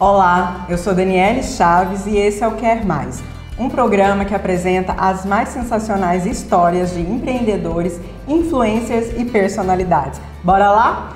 Olá, eu sou Daniele Chaves e esse é o Quer Mais, um programa que apresenta as mais sensacionais histórias de empreendedores, influencers e personalidades. Bora lá?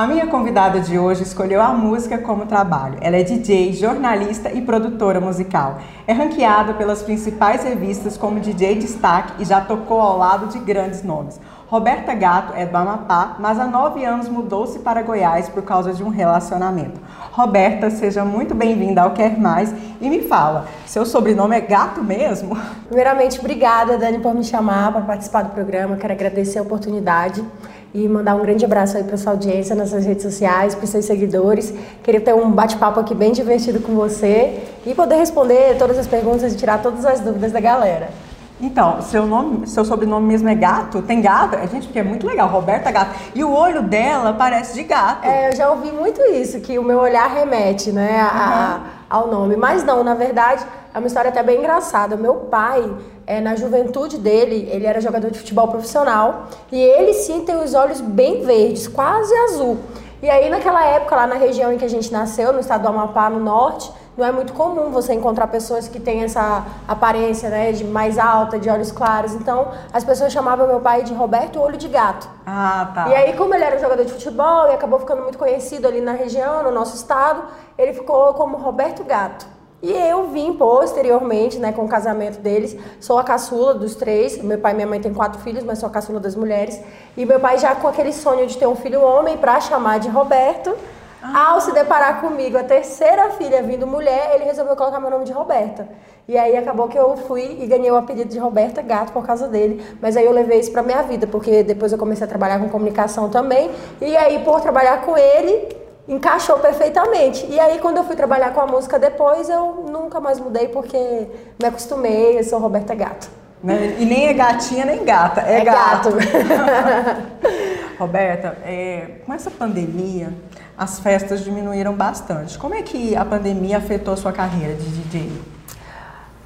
A minha convidada de hoje escolheu a música como trabalho. Ela é DJ, jornalista e produtora musical. É ranqueada pelas principais revistas como DJ Destaque e já tocou ao lado de grandes nomes. Roberta Gato é do Amapá, mas há nove anos mudou-se para Goiás por causa de um relacionamento. Roberta, seja muito bem-vinda ao Quer Mais e me fala, seu sobrenome é Gato mesmo? Primeiramente, obrigada, Dani, por me chamar para participar do programa. Quero agradecer a oportunidade e mandar um grande abraço aí para sua audiência nas suas redes sociais, para seus seguidores. Queria ter um bate-papo aqui bem divertido com você e poder responder todas as perguntas e tirar todas as dúvidas da galera. Então, seu nome, seu sobrenome mesmo é gato? Tem gato? A gente, porque é muito legal, Roberta Gato. E o olho dela parece de gato. É, eu já ouvi muito isso, que o meu olhar remete, né, a, uhum. ao nome. Mas não, na verdade, é uma história até bem engraçada. Meu pai, é, na juventude dele, ele era jogador de futebol profissional e ele sim tem os olhos bem verdes, quase azul. E aí, naquela época, lá na região em que a gente nasceu, no estado do Amapá, no norte, não é muito comum você encontrar pessoas que têm essa aparência, né, de mais alta, de olhos claros. Então, as pessoas chamavam meu pai de Roberto Olho de Gato. Ah, tá. E aí, como ele era jogador de futebol e acabou ficando muito conhecido ali na região, no nosso estado, ele ficou como Roberto Gato. E eu vim posteriormente, né, com o casamento deles. Sou a caçula dos três. Meu pai e minha mãe têm quatro filhos, mas sou a caçula das mulheres. E meu pai já com aquele sonho de ter um filho homem para chamar de Roberto. Ah. Ao se deparar comigo, a terceira filha vindo mulher, ele resolveu colocar meu nome de Roberta. E aí acabou que eu fui e ganhei o apelido de Roberta Gato por causa dele. Mas aí eu levei isso pra minha vida, porque depois eu comecei a trabalhar com comunicação também. E aí, por trabalhar com ele, encaixou perfeitamente. E aí, quando eu fui trabalhar com a música depois, eu nunca mais mudei, porque me acostumei, eu sou Roberta Gato. Né? E nem é gatinha nem gata, é, é gato. gato. Roberta, é, com essa pandemia, as festas diminuíram bastante. Como é que a pandemia afetou a sua carreira de DJ?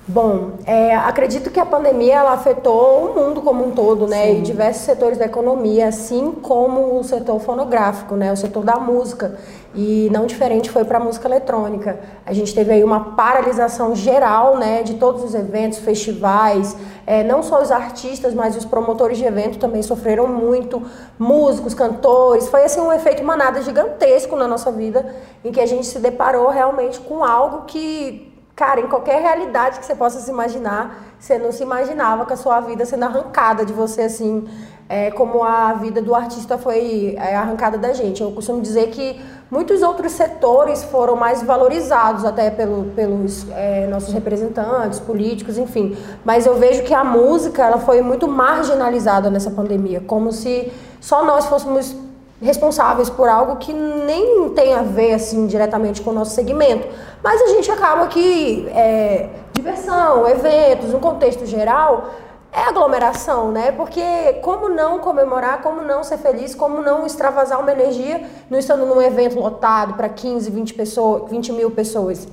Bom, é, acredito que a pandemia ela afetou o mundo como um todo, né? Sim. E diversos setores da economia, assim como o setor fonográfico, né? O setor da música. E não diferente foi para a música eletrônica. A gente teve aí uma paralisação geral, né? De todos os eventos, festivais. É, não só os artistas, mas os promotores de evento também sofreram muito. Músicos, cantores. Foi assim um efeito manada gigantesco na nossa vida, em que a gente se deparou realmente com algo que Cara, em qualquer realidade que você possa se imaginar, você não se imaginava com a sua vida sendo arrancada de você assim, é, como a vida do artista foi é, arrancada da gente. Eu costumo dizer que muitos outros setores foram mais valorizados até pelo, pelos é, nossos representantes, políticos, enfim. Mas eu vejo que a música ela foi muito marginalizada nessa pandemia, como se só nós fôssemos responsáveis por algo que nem tem a ver assim diretamente com o nosso segmento, mas a gente acaba que é, diversão, eventos, no contexto geral é aglomeração, né? Porque como não comemorar, como não ser feliz, como não extravasar uma energia não estando num evento lotado para 15, 20 pessoas, 20 mil pessoas.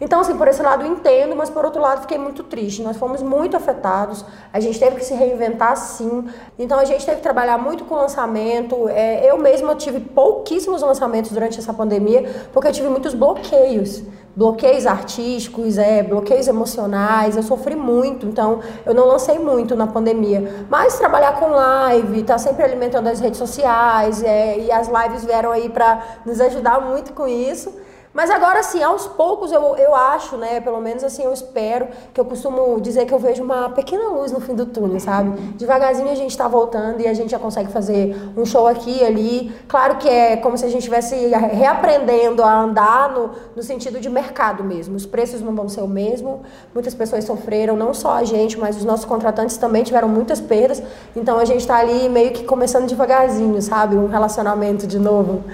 Então, assim, por esse lado eu entendo, mas por outro lado fiquei muito triste. Nós fomos muito afetados, a gente teve que se reinventar sim. Então, a gente teve que trabalhar muito com lançamento. É, eu mesma tive pouquíssimos lançamentos durante essa pandemia, porque eu tive muitos bloqueios. Bloqueios artísticos, é, bloqueios emocionais, eu sofri muito, então eu não lancei muito na pandemia. Mas trabalhar com live, tá sempre alimentando as redes sociais, é, e as lives vieram aí para nos ajudar muito com isso. Mas agora, assim, aos poucos eu, eu acho, né? Pelo menos assim, eu espero, que eu costumo dizer que eu vejo uma pequena luz no fim do túnel, sabe? Devagarzinho a gente tá voltando e a gente já consegue fazer um show aqui ali. Claro que é como se a gente estivesse reaprendendo a andar no, no sentido de mercado mesmo. Os preços não vão ser o mesmo. Muitas pessoas sofreram, não só a gente, mas os nossos contratantes também tiveram muitas perdas. Então a gente tá ali meio que começando devagarzinho, sabe? Um relacionamento de novo.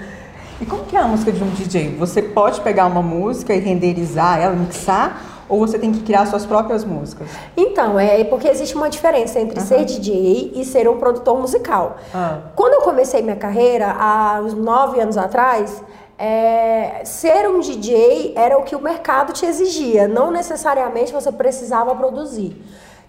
E como que é a música de um DJ? Você pode pegar uma música e renderizar ela, mixar, ou você tem que criar suas próprias músicas? Então, é porque existe uma diferença entre uhum. ser DJ e ser um produtor musical. Uhum. Quando eu comecei minha carreira, há uns nove anos atrás, é, ser um DJ era o que o mercado te exigia, não necessariamente você precisava produzir.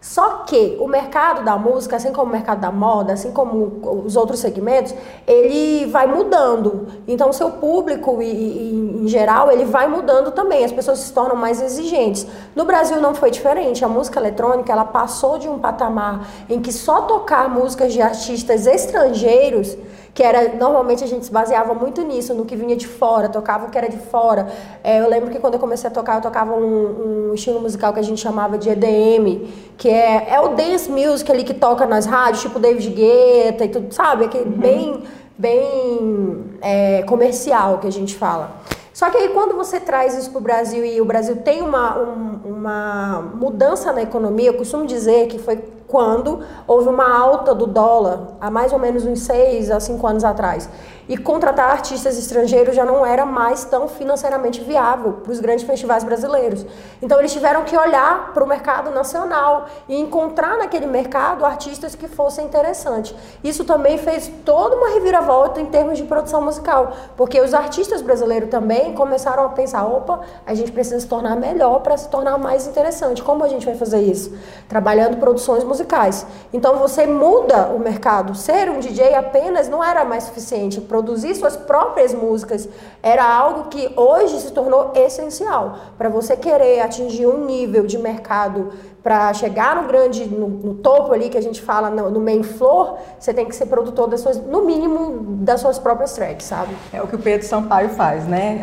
Só que o mercado da música, assim como o mercado da moda, assim como os outros segmentos, ele vai mudando. Então, seu público, e, e, em geral, ele vai mudando também. As pessoas se tornam mais exigentes. No Brasil não foi diferente. A música eletrônica, ela passou de um patamar em que só tocar músicas de artistas estrangeiros que era normalmente a gente se baseava muito nisso, no que vinha de fora, tocava o que era de fora. É, eu lembro que quando eu comecei a tocar, eu tocava um, um, estilo musical que a gente chamava de EDM, que é, é o dance music ali que toca nas rádios, tipo David Guetta e tudo, sabe? Aquele uhum. bem, bem é, comercial que a gente fala. Só que aí quando você traz isso para o Brasil e o Brasil tem uma, um, uma mudança na economia, eu costumo dizer que foi quando houve uma alta do dólar, há mais ou menos uns seis a cinco anos atrás. E contratar artistas estrangeiros já não era mais tão financeiramente viável para os grandes festivais brasileiros. Então eles tiveram que olhar para o mercado nacional e encontrar naquele mercado artistas que fossem interessantes. Isso também fez toda uma reviravolta em termos de produção musical, porque os artistas brasileiros também começaram a pensar: opa, a gente precisa se tornar melhor para se tornar mais interessante. Como a gente vai fazer isso? Trabalhando produções musicais. Então você muda o mercado. Ser um DJ apenas não era mais suficiente produzir suas próprias músicas era algo que hoje se tornou essencial. Para você querer atingir um nível de mercado para chegar no grande, no, no, topo ali que a gente fala no, no, main floor, você tem que ser produtor das suas, no mínimo, das suas próprias tracks, sabe? É o que o Pedro Sampaio faz, né?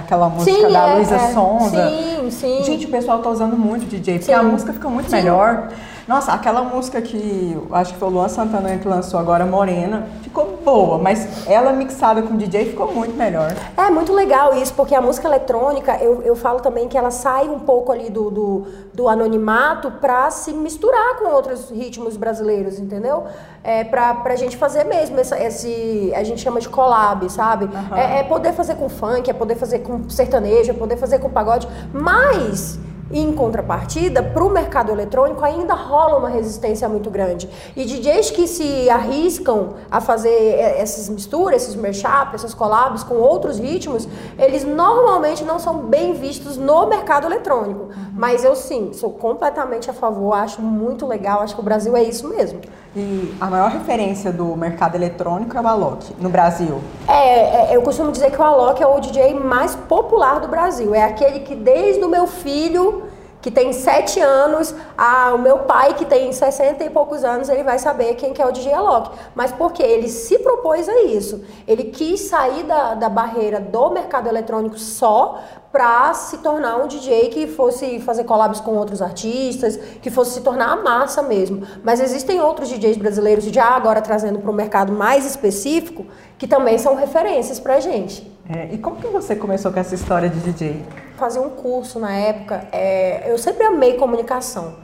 Aquela música sim, da é, Luísa é. Sonza. Sim, sim. Gente, o pessoal tá usando muito DJ, porque sim. a música fica muito sim. melhor. Nossa, aquela música que acho que foi o Luan Santana que lançou agora, Morena, ficou boa, mas ela mixada com DJ ficou muito melhor. É muito legal isso, porque a música eletrônica, eu, eu falo também que ela sai um pouco ali do, do, do anonimato para se misturar com outros ritmos brasileiros, entendeu? É, pra, pra gente fazer mesmo essa, esse, a gente chama de collab, sabe? Uhum. É, é poder fazer com funk, é poder fazer com sertanejo, é poder fazer com pagode, mas em contrapartida, para o mercado eletrônico ainda rola uma resistência muito grande. E DJs que se arriscam a fazer essas misturas, esses mashups, essas collabs com outros ritmos, eles normalmente não são bem vistos no mercado eletrônico. Uhum. Mas eu sim, sou completamente a favor, acho muito legal, acho que o Brasil é isso mesmo. E a maior referência do mercado eletrônico é o Alok, no Brasil. É, é, eu costumo dizer que o Alok é o DJ mais popular do Brasil. É aquele que desde o meu filho que tem sete anos, a, o meu pai, que tem 60 e poucos anos, ele vai saber quem que é o DJ Alok. Mas porque ele se propôs a isso. Ele quis sair da, da barreira do mercado eletrônico só para se tornar um DJ que fosse fazer collabs com outros artistas, que fosse se tornar a massa mesmo. Mas existem outros DJs brasileiros, já agora trazendo para o mercado mais específico, que também são referências para a gente. É, e como que você começou com essa história de DJ? Fazer um curso na época, é, eu sempre amei comunicação.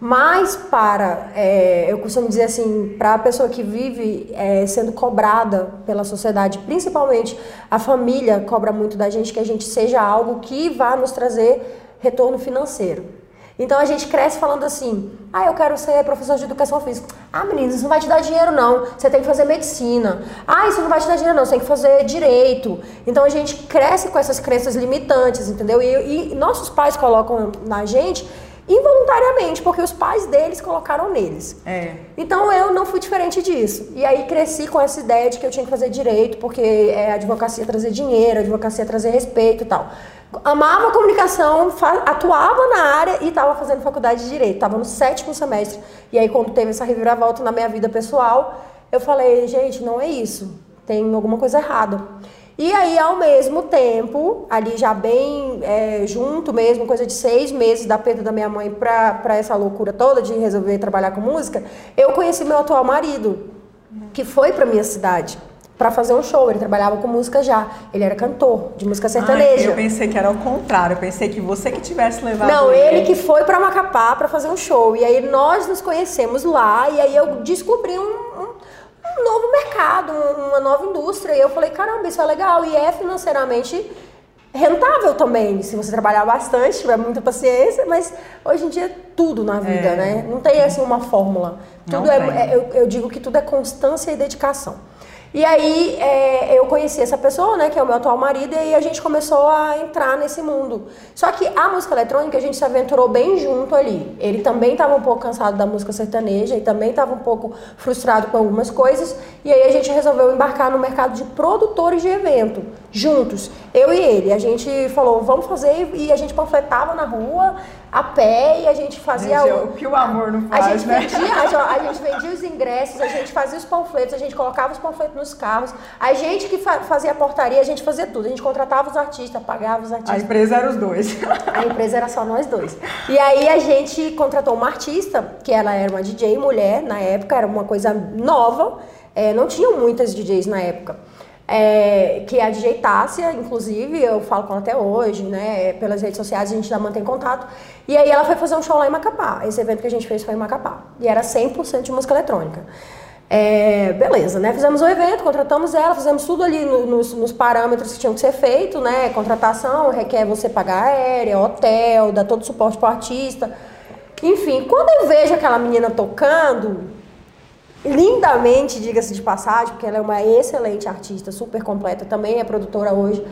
Mas para, é, eu costumo dizer assim, para a pessoa que vive é, sendo cobrada pela sociedade, principalmente a família cobra muito da gente que a gente seja algo que vá nos trazer retorno financeiro. Então a gente cresce falando assim: ah, eu quero ser professor de educação física. Ah, meninas, isso não vai te dar dinheiro, não. Você tem que fazer medicina. Ah, isso não vai te dar dinheiro, não. Você tem que fazer direito. Então a gente cresce com essas crenças limitantes, entendeu? E, e nossos pais colocam na gente involuntariamente, porque os pais deles colocaram neles. É. Então eu não fui diferente disso. E aí cresci com essa ideia de que eu tinha que fazer direito, porque é, a advocacia trazer dinheiro, a advocacia trazer respeito e tal amava a comunicação, atuava na área e estava fazendo faculdade de direito. Estava no sétimo semestre. E aí, quando teve essa reviravolta na minha vida pessoal, eu falei, gente, não é isso. Tem alguma coisa errada. E aí, ao mesmo tempo, ali já bem é, junto mesmo, coisa de seis meses da perda da minha mãe para essa loucura toda de resolver trabalhar com música, eu conheci meu atual marido, que foi para minha cidade para fazer um show. Ele trabalhava com música já. Ele era cantor de música sertaneja. Ai, eu pensei que era o contrário. Eu pensei que você que tivesse levado. Não, ele, ele que foi para Macapá para fazer um show. E aí nós nos conhecemos lá e aí eu descobri um, um, um novo mercado, uma nova indústria. E eu falei, caramba, isso é legal e é financeiramente rentável também, se você trabalhar bastante, tiver muita paciência, mas hoje em dia é tudo na vida, é. né? Não tem assim uma fórmula. Tudo é, é, eu, eu digo que tudo é constância e dedicação. E aí é, eu conheci essa pessoa, né, que é o meu atual marido, e aí a gente começou a entrar nesse mundo. Só que a música eletrônica a gente se aventurou bem junto ali. Ele também estava um pouco cansado da música sertaneja e também estava um pouco frustrado com algumas coisas. E aí a gente resolveu embarcar no mercado de produtores de evento, juntos, eu e ele. A gente falou, vamos fazer, e a gente panfletava na rua, a pé e a gente fazia gente, o... o que o amor não faz, a gente né? Vendia, a, a, gente vendia os ingressos, a gente fazia os panfletos, a gente colocava os panfletos nos carros, a gente que fa fazia a portaria, a gente fazia tudo, a gente contratava os artistas, pagava os artistas. A empresa era os dois. A empresa era só nós dois. E aí a gente contratou uma artista, que ela era uma DJ mulher na época, era uma coisa nova, é, não tinham muitas DJs na época é, que é a Tássia, inclusive, eu falo com ela até hoje, né? Pelas redes sociais a gente já mantém contato. E aí ela foi fazer um show lá em Macapá. Esse evento que a gente fez foi em Macapá. E era 100% de música eletrônica. É, beleza, né? Fizemos o evento, contratamos ela, fizemos tudo ali no, nos, nos, parâmetros que tinham que ser feito, né? Contratação requer você pagar aérea, hotel, dar todo o suporte para o artista. Enfim, quando eu vejo aquela menina tocando, lindamente, diga-se de passagem, porque ela é uma excelente artista, super completa, também é produtora hoje.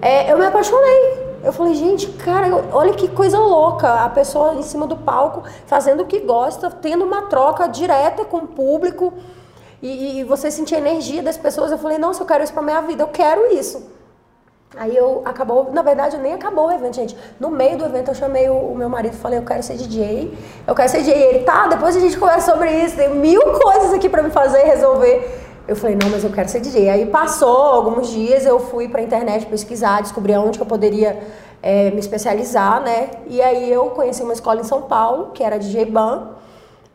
É, eu me apaixonei. Eu falei, gente, cara, olha que coisa louca. A pessoa em cima do palco, fazendo o que gosta, tendo uma troca direta com o público. E, e você sentir a energia das pessoas. Eu falei, nossa, eu quero isso pra minha vida, eu quero isso. Aí eu acabou, na verdade nem acabou o evento, gente. No meio do evento eu chamei o, o meu marido e falei, eu quero ser DJ, eu quero ser DJ. Ele, tá, depois a gente conversa sobre isso, tem mil coisas aqui para me fazer, resolver. Eu falei, não, mas eu quero ser DJ. Aí passou alguns dias, eu fui pra internet pesquisar, descobrir onde que eu poderia é, me especializar, né? E aí eu conheci uma escola em São Paulo, que era DJ Ban,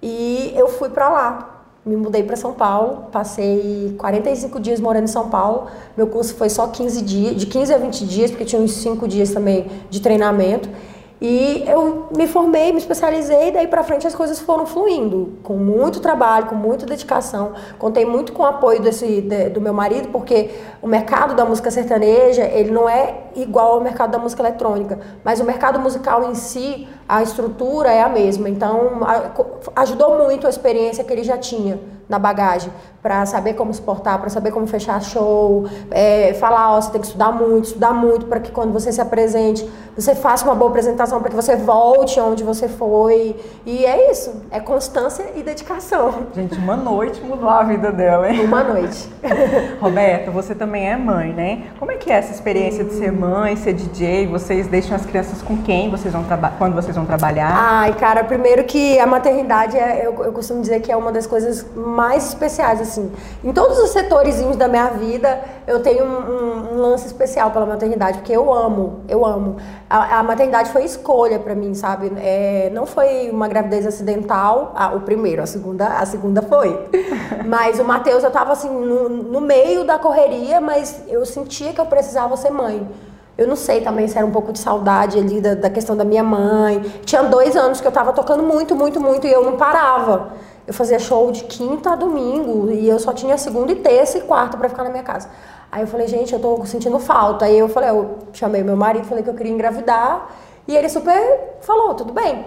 e eu fui pra lá me mudei para São Paulo, passei 45 dias morando em São Paulo. Meu curso foi só 15 dias, de 15 a 20 dias, porque tinha uns 5 dias também de treinamento. E eu me formei, me especializei, e daí para frente as coisas foram fluindo, com muito trabalho, com muita dedicação. Contei muito com o apoio desse, de, do meu marido, porque o mercado da música sertaneja, ele não é igual ao mercado da música eletrônica, mas o mercado musical em si, a estrutura é a mesma. Então, a, ajudou muito a experiência que ele já tinha na bagagem para saber como suportar, para saber como fechar show, é, falar, ó, você tem que estudar muito, estudar muito para que quando você se apresente, você faça uma boa apresentação, para que você volte onde você foi. E é isso, é constância e dedicação. Gente, uma noite mudou a vida dela, hein? Uma noite. Roberta, você também é mãe, né? Como é que é essa experiência de ser mãe, ser DJ? Vocês deixam as crianças com quem vocês vão quando vocês vão trabalhar? Ai, cara, primeiro que a maternidade, é, eu, eu costumo dizer que é uma das coisas mais especiais, assim. Em todos os setores da minha vida, eu tenho um, um, um, lance especial pela maternidade, porque eu amo, eu amo. A, a maternidade foi escolha para mim, sabe? É, não foi uma gravidez acidental, o primeiro, a segunda, a segunda foi. Mas o Matheus, eu tava assim, no, no meio da correria, mas eu sentia que eu precisava ser mãe. Eu não sei também se era um pouco de saudade ali da, da questão da minha mãe. Tinha dois anos que eu tava tocando muito, muito, muito e eu não parava. Eu fazia show de quinta a domingo e eu só tinha segunda e terça e quarta para ficar na minha casa. Aí eu falei, gente, eu tô sentindo falta. Aí eu falei, eu chamei meu marido, falei que eu queria engravidar. E ele super falou, tudo bem.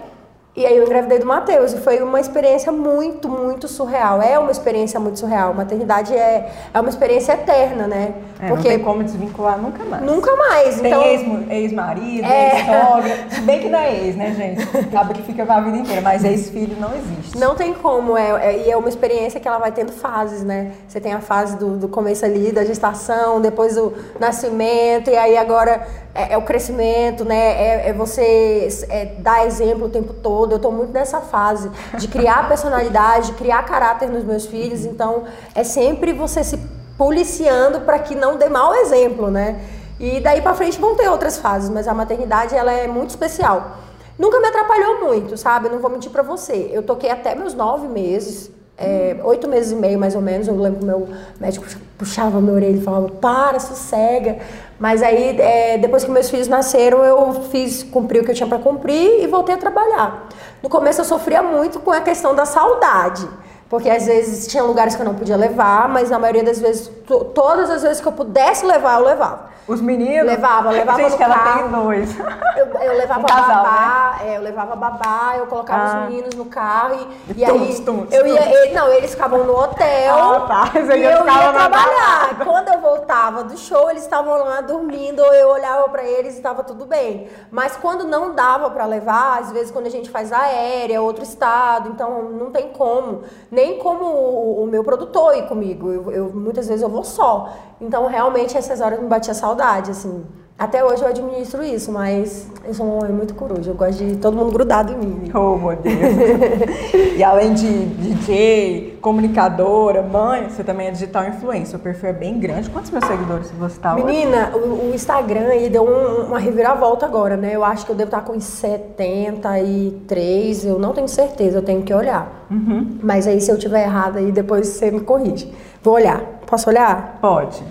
E aí eu engravidei do Matheus e foi uma experiência muito, muito surreal. É uma experiência muito surreal. Maternidade é, é uma experiência eterna, né? É, Porque não tem como desvincular nunca mais. Nunca mais. Tem então, ex-marido, é... ex-sogra. Se bem que não é ex, né, gente? Acaba que fica a vida inteira, mas ex-filho não existe. Não tem como. É, é, e é uma experiência que ela vai tendo fases, né? Você tem a fase do, do começo ali, da gestação, depois o nascimento, e aí agora é, é o crescimento, né? É, é você é, dar exemplo o tempo todo. Eu estou muito nessa fase de criar personalidade, de criar caráter nos meus filhos. Então, é sempre você se policiando para que não dê mau exemplo, né? E daí para frente vão ter outras fases, mas a maternidade ela é muito especial. Nunca me atrapalhou muito, sabe? não vou mentir para você. Eu toquei até meus nove meses é, oito meses e meio mais ou menos, eu lembro que meu médico puxava minha orelha e falava, para, sossega. Mas aí, é, depois que meus filhos nasceram, eu fiz, cumpri o que eu tinha para cumprir e voltei a trabalhar. No começo eu sofria muito com a questão da saudade. Porque às vezes tinha lugares que eu não podia levar, mas na maioria das vezes, todas as vezes que eu pudesse levar, eu levava. Os meninos? Levava, levava Gente, no que ela carro. tem dois. Eu, eu levava Um casal, babá, é, eu levava babá, eu colocava Ah. os meninos no carro e, e Tum, aí tum, eu ia, não, eles ficavam no hotel Ah, tá. Você e eu ia trabalhar. balada. Quando eu voltava do show, eles estavam lá dormindo, eu olhava pra eles e estava tudo bem. Mas quando não dava pra levar, às vezes quando a gente faz aérea, outro estado, então não tem como, nem como o, o meu produtor ir comigo. Eu, eu- muitas vezes eu vou só. Então realmente essas horas me batia saudade, assim. Até hoje eu administro isso, mas eu sou uma mãe muito coruja. Eu gosto de todo mundo grudado em mim. Oh, meu Deus. e além de DJ, comunicadora, mãe, você também é digital influencer. O perfil é bem grande. Quantos meus seguidores você tá hoje? Menina, o, o Instagram aí deu um- uma reviravolta agora, né? Eu acho que eu devo estar com uns 73, eu não tenho certeza, eu tenho que olhar. Uhum. Mas aí se eu tiver errado aí, depois você me corrige. Vou olhar. Posso olhar? Pode.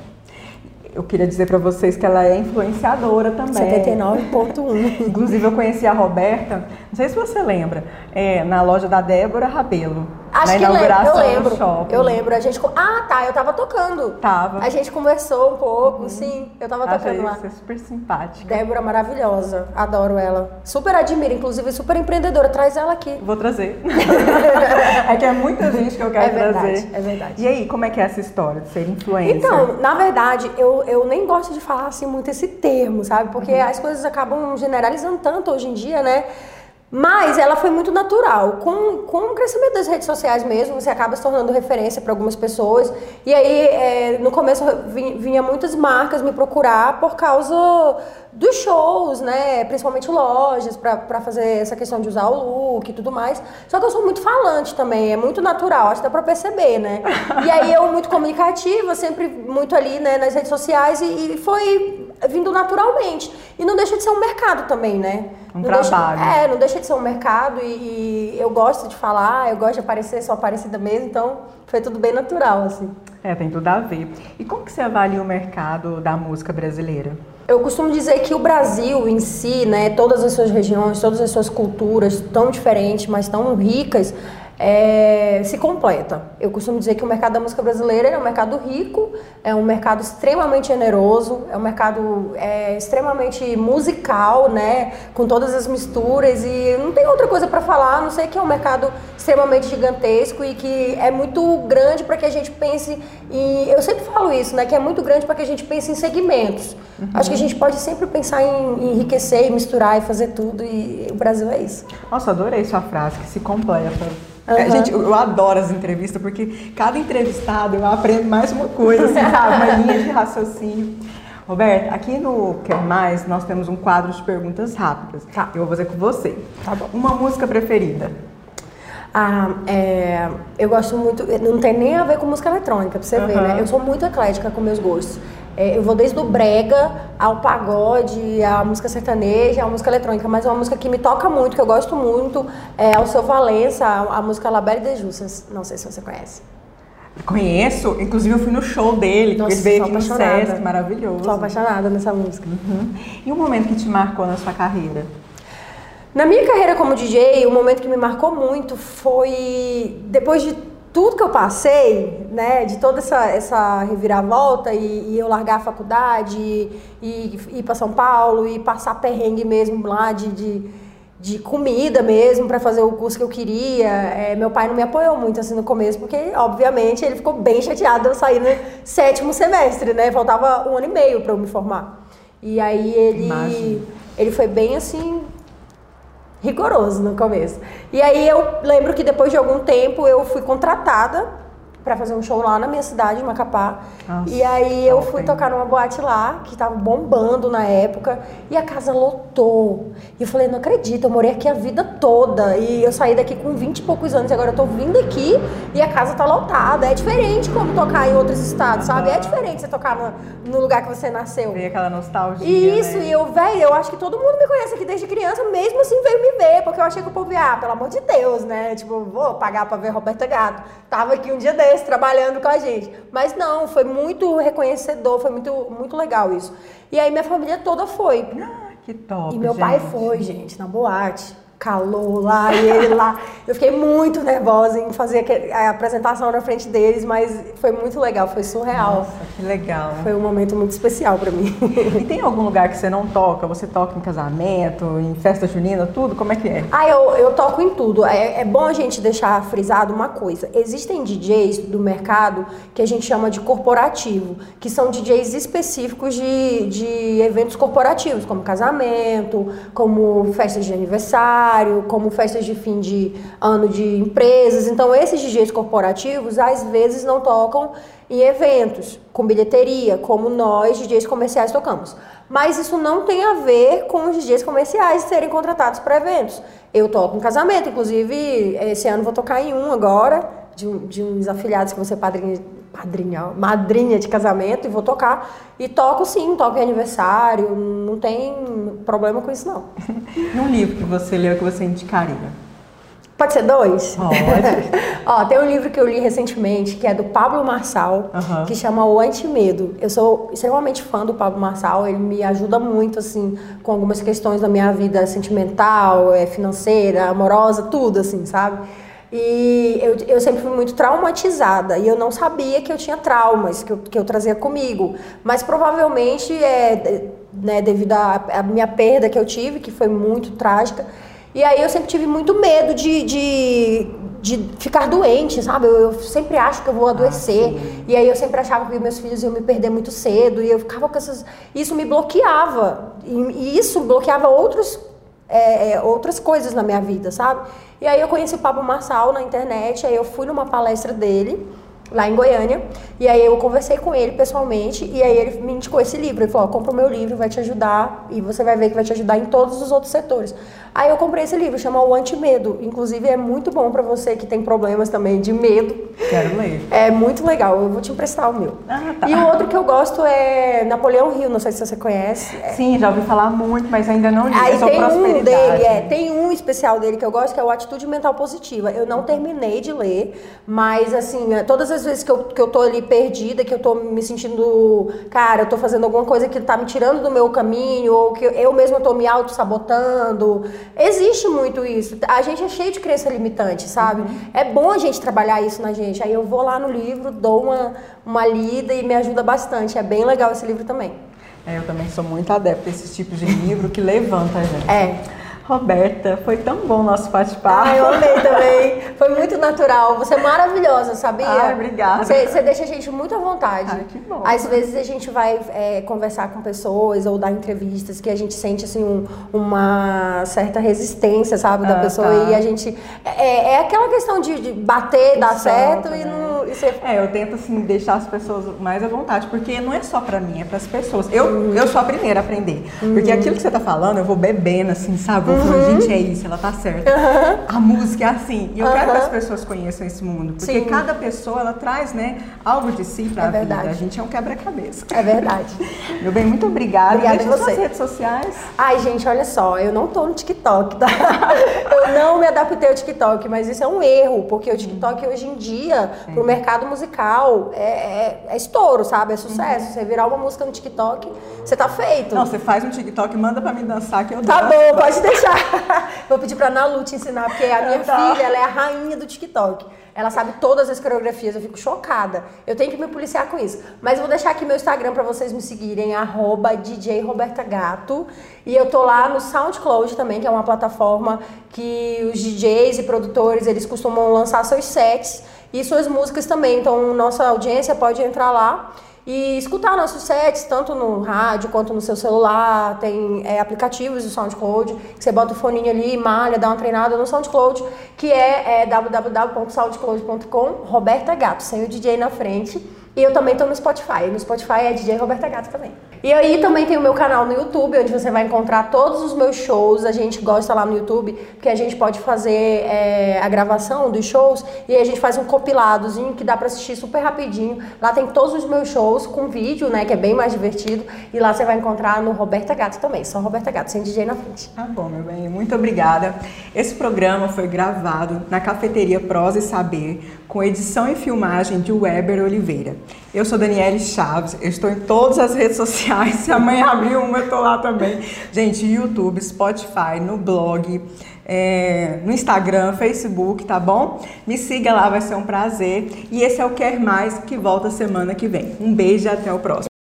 Eu queria dizer pra vocês que ela é influenciadora também. 79.1. Inclusive, eu conheci a Roberta, não sei se você lembra, é, na loja da Débora Rabelo. Acho na que lembro, eu inauguração do lembro. shopping. Eu lembro. A gente. Ah, tá, eu tava tocando. Tava. A gente conversou um pouco, sim. Eu tava Achei tocando lá. você super simpática. Débora maravilhosa, adoro ela. Super admiro, inclusive super empreendedora. Traz ela aqui. Vou trazer. é que é muita gente que eu quero É verdade, trazer. é verdade. E aí, como é que é essa história de ser influencer? Então, na verdade, eu, eu nem gosto de falar assim muito esse termo, sabe? Porque as coisas acabam generalizando tanto hoje em dia, né? Mas ela foi muito natural. Com, com o crescimento das redes sociais mesmo, você acaba se tornando referência para algumas pessoas. E aí, é, no começo, vi- vinha muitas marcas me procurar por causa dos shows, né? Principalmente lojas, para fazer essa questão de usar o look e tudo mais. Só que eu sou muito falante também, é muito natural, acho que dá pra perceber, né? E aí eu muito comunicativa, sempre muito ali né, nas redes sociais e, e foi vindo naturalmente. E não deixa de ser um mercado também, né? Um Não deixa- trabalho. é, não deixa de ser um mercado e, e eu gosto de falar, eu gosto de aparecer, sou aparecida mesmo, então foi tudo bem natural, assim. É, tem tudo a ver. E como que você avalia o mercado da música brasileira? Eu costumo dizer que o Brasil em si, né, todas as suas regiões, todas as suas culturas tão diferentes, mas tão ricas, é, se completa. Eu costumo dizer que o mercado da música brasileira é um mercado rico, é um mercado extremamente generoso, é um mercado é, extremamente musical, né, com todas as misturas e não tem outra coisa para falar, a não sei que é um mercado extremamente gigantesco e que é muito grande para que a gente pense em, eu sempre falo isso, né, que é muito grande para que a gente pense em segmentos. Acho que a gente pode sempre pensar em, em enriquecer e misturar e fazer tudo e o Brasil é isso. Nossa, adorei sua frase, que se completa. Aham. gente, eu, eu adoro as entrevistas, porque cada entrevistado eu aprendo mais uma coisa, assim, sabe? Uma linha de raciocínio. Roberto, aqui no Quer Mais, nós temos um quadro de perguntas rápidas. Tá. Eu vou fazer com você. Tá bom. Uma música preferida? Ah, é, eu gosto muito, não tem nem a ver com música eletrônica, pra você ver, Aham. né? Eu sou muito eclética com meus gostos. É, eu vou desde o brega ao pagode, à música sertaneja, à música eletrônica, mas é uma música que me toca muito, que eu gosto muito, é o Seu Valença, a, a música La Belle de Justas. Não sei se você conhece. Conheço, inclusive eu fui no show dele, Nossa, ele veio aqui no. Sesc, maravilhoso. Sou apaixonada nessa música. Uhum. E um momento que te marcou na sua carreira? Na minha carreira como DJ, o momento que me marcou muito foi depois de tudo que eu passei, né, de toda essa, essa reviravolta e, e eu largar a faculdade e, e ir para São Paulo e passar perrengue mesmo lá de, de, de comida mesmo para fazer o curso que eu queria. É, meu pai não me apoiou muito assim no começo porque, obviamente, ele ficou bem chateado de eu sair no sétimo semestre, né? Faltava um ano e meio para eu me formar. E aí ele ele foi bem assim rigoroso no começo. E aí eu lembro que depois de algum tempo eu fui contratada para fazer um show lá na minha cidade, em Macapá. Nossa, e aí eu fui tocar numa boate lá, que tava bombando na época, e a casa lotou. E eu falei, não acredito, eu morei aqui a vida toda. E eu saí daqui com 20 e poucos anos, e agora eu tô vindo aqui e a casa tá lotada. É diferente como tocar em outros estados, sabe? É diferente você tocar no, no lugar que você nasceu. Veio aquela nostalgia. Isso, né? e eu, velho, eu acho que todo mundo me conhece aqui desde criança, mesmo assim veio me ver, porque eu achei que o povo ia, ah, pelo amor de Deus, né? Tipo, vou pagar pra ver Roberta Gato. Tava aqui um dia desse, trabalhando com a gente. Mas não, foi muito reconhecedor, foi muito, muito legal isso. E aí minha família toda foi. Ah, que top, E meu pai gente. foi, gente, na boate. Calor lá e ele lá. Eu fiquei muito nervosa em fazer a apresentação na frente deles, mas foi muito legal, foi surreal. Nossa, que legal. Foi um momento muito especial para mim. E tem algum lugar que você não toca? Você toca em casamento, em festa junina, tudo? Como é que é? Ah, eu, eu toco em tudo. É, é bom a gente deixar frisado uma coisa. Existem DJs do mercado que a gente chama de corporativo, que são DJs específicos de, de eventos corporativos, como casamento, como festas de aniversário, como festas de fim de ano de empresas. Então, esses DJs corporativos, às vezes, não tocam em eventos, com bilheteria, como nós, DJs comerciais, tocamos. Mas isso não tem a ver com os DJs comerciais serem contratados para eventos. Eu toco em casamento, inclusive, esse ano vou tocar em um agora, de, de uns afiliados que você padrinha, padrinha, madrinha de casamento, e vou tocar. E toco sim, toco em aniversário, não tem problema com isso não. e um livro que você leu que você indicaria? Pode ser dois? Pode. Ó, tem um livro que eu li recentemente, que é do Pablo Marçal, uhum. que chama O Antimedo. Eu sou extremamente fã do Pablo Marçal, ele me ajuda muito, assim, com algumas questões da minha vida sentimental, é, financeira, amorosa, tudo, assim, sabe? E eu, eu sempre fui muito traumatizada e eu não sabia que eu tinha traumas que eu, que eu trazia comigo. Mas provavelmente é né, devido à minha perda que eu tive, que foi muito trágica e aí eu sempre tive muito medo de, de, de ficar doente, sabe? Eu, eu, sempre acho que eu vou adoecer. Ah, e aí eu sempre achava que meus filhos iam me perder muito cedo. E eu ficava com essas. Isso me bloqueava. E, e isso bloqueava outros, é, é, outras coisas na minha vida, sabe? E aí eu conheci o Pablo Marçal na internet, aí eu fui numa palestra dele lá em Goiânia. E aí eu conversei com ele pessoalmente e aí ele me indicou esse livro. Ele falou: compra o meu livro, vai te ajudar e você vai ver que vai te ajudar em todos os outros setores. Aí eu comprei esse livro, chama O Antimedo. Inclusive é muito bom para você que tem problemas também de medo. Quero ler. É muito legal, eu vou te emprestar o meu. Ah, tá. E o outro que eu gosto é Napoleão Hill, não sei se você conhece. Sim, já ouvi falar muito, mas ainda não li. Aí é tem um dele, é, tem um especial dele que eu gosto que é o Atitude Mental Positiva. Eu não terminei de ler, mas assim, todas as vezes que eu, que eu tô ali perdida, que eu tô me sentindo, cara, eu tô fazendo alguma coisa que tá me tirando do meu caminho, ou que eu mesma tô me auto-sabotando, Existe muito isso. A gente é cheio de crença limitante, sabe? Uhum. É bom a gente trabalhar isso na gente. Aí eu vou lá no livro, dou uma, uma lida e me ajuda bastante. É bem legal esse livro também. É, eu também sou muito adepta desses tipos de livro que levanta a gente. É. Roberta, foi tão bom o nosso bate-papo. Ah, eu amei também. Foi muito natural. Você é maravilhosa, sabia? Ah, obrigada. Você, você deixa a gente muito à vontade. Ah, que bom. Às vezes a gente vai é, conversar com pessoas ou dar entrevistas que a gente sente assim um, uma certa resistência, sabe, da ah, pessoa. Tá. E a gente. É, é aquela questão de, de bater, dar certo né? e não. Você... É, eu tento assim deixar as pessoas mais à vontade, porque não é só pra mim, é pras pessoas. Eu, uhum. eu sou a primeira a aprender. Uhum. Porque aquilo que você tá falando, eu vou bebendo, assim, sabe? uhum. gente, é isso, ela tá certa. Uhum. A música é assim. E eu uhum. quero que as pessoas conheçam esse mundo. Porque Sim. cada pessoa, ela traz, né, algo de si pra é vida. Verdade. A gente é um quebra-cabeça. É verdade. Meu bem, muito obrigada. Obrigada a você. redes sociais. Ai, gente, olha só, eu não tô no TikTok, tá? eu não me adaptei ao TikTok, mas isso é um erro, porque o TikTok hoje em dia, é. pro mercado musical, é, é, é estouro, sabe? É sucesso. Uhum. Você virar uma música no TikTok, você tá feito. Não, você faz um TikTok, manda pra mim dançar que eu Tá bom, pode deixar. Vou pedir pra Nalu te ensinar, porque a minha tá. filha, ela é a rainha do TikTok. Ela sabe todas as coreografias, eu fico chocada. Eu tenho que me policiar com isso. Mas vou deixar aqui meu Instagram para vocês me seguirem, arroba DJ Roberta Gato. E eu tô lá no SoundCloud também, que é uma plataforma que os DJs e produtores, eles costumam lançar seus sets e suas músicas também. Então, nossa audiência pode entrar lá e escutar nossos sets, tanto no rádio quanto no seu celular. Tem é, aplicativos do SoundCloud, que você bota o foninho ali, malha, dá uma treinada no SoundCloud, que é, é www.soundcloud.com, Roberta Gato, sem o DJ na frente. E eu também estou no Spotify. No Spotify é DJ Roberta Gato também. E aí também tem o meu canal no YouTube, onde você vai encontrar todos os meus shows. A gente gosta lá no YouTube, porque a gente pode fazer é, a gravação dos shows e a gente faz um compiladozinho que dá para assistir super rapidinho. Lá tem todos os meus shows com vídeo, né, que é bem mais divertido. E lá você vai encontrar no Roberta Gato também, só Roberta Gato, sem DJ na frente. Tá bom, meu bem, muito obrigada. Esse programa foi gravado na cafeteria Prosa e Saber, com edição e filmagem de Weber Oliveira. Eu sou Daniele Chaves, eu estou em todas as redes sociais. Se amanhã abrir uma, eu estou lá também. Gente, YouTube, Spotify, no blog, é, no Instagram, Facebook, tá bom? Me siga lá, vai ser um prazer. E esse é o Quer Mais, que volta semana que vem. Um beijo e até o próximo.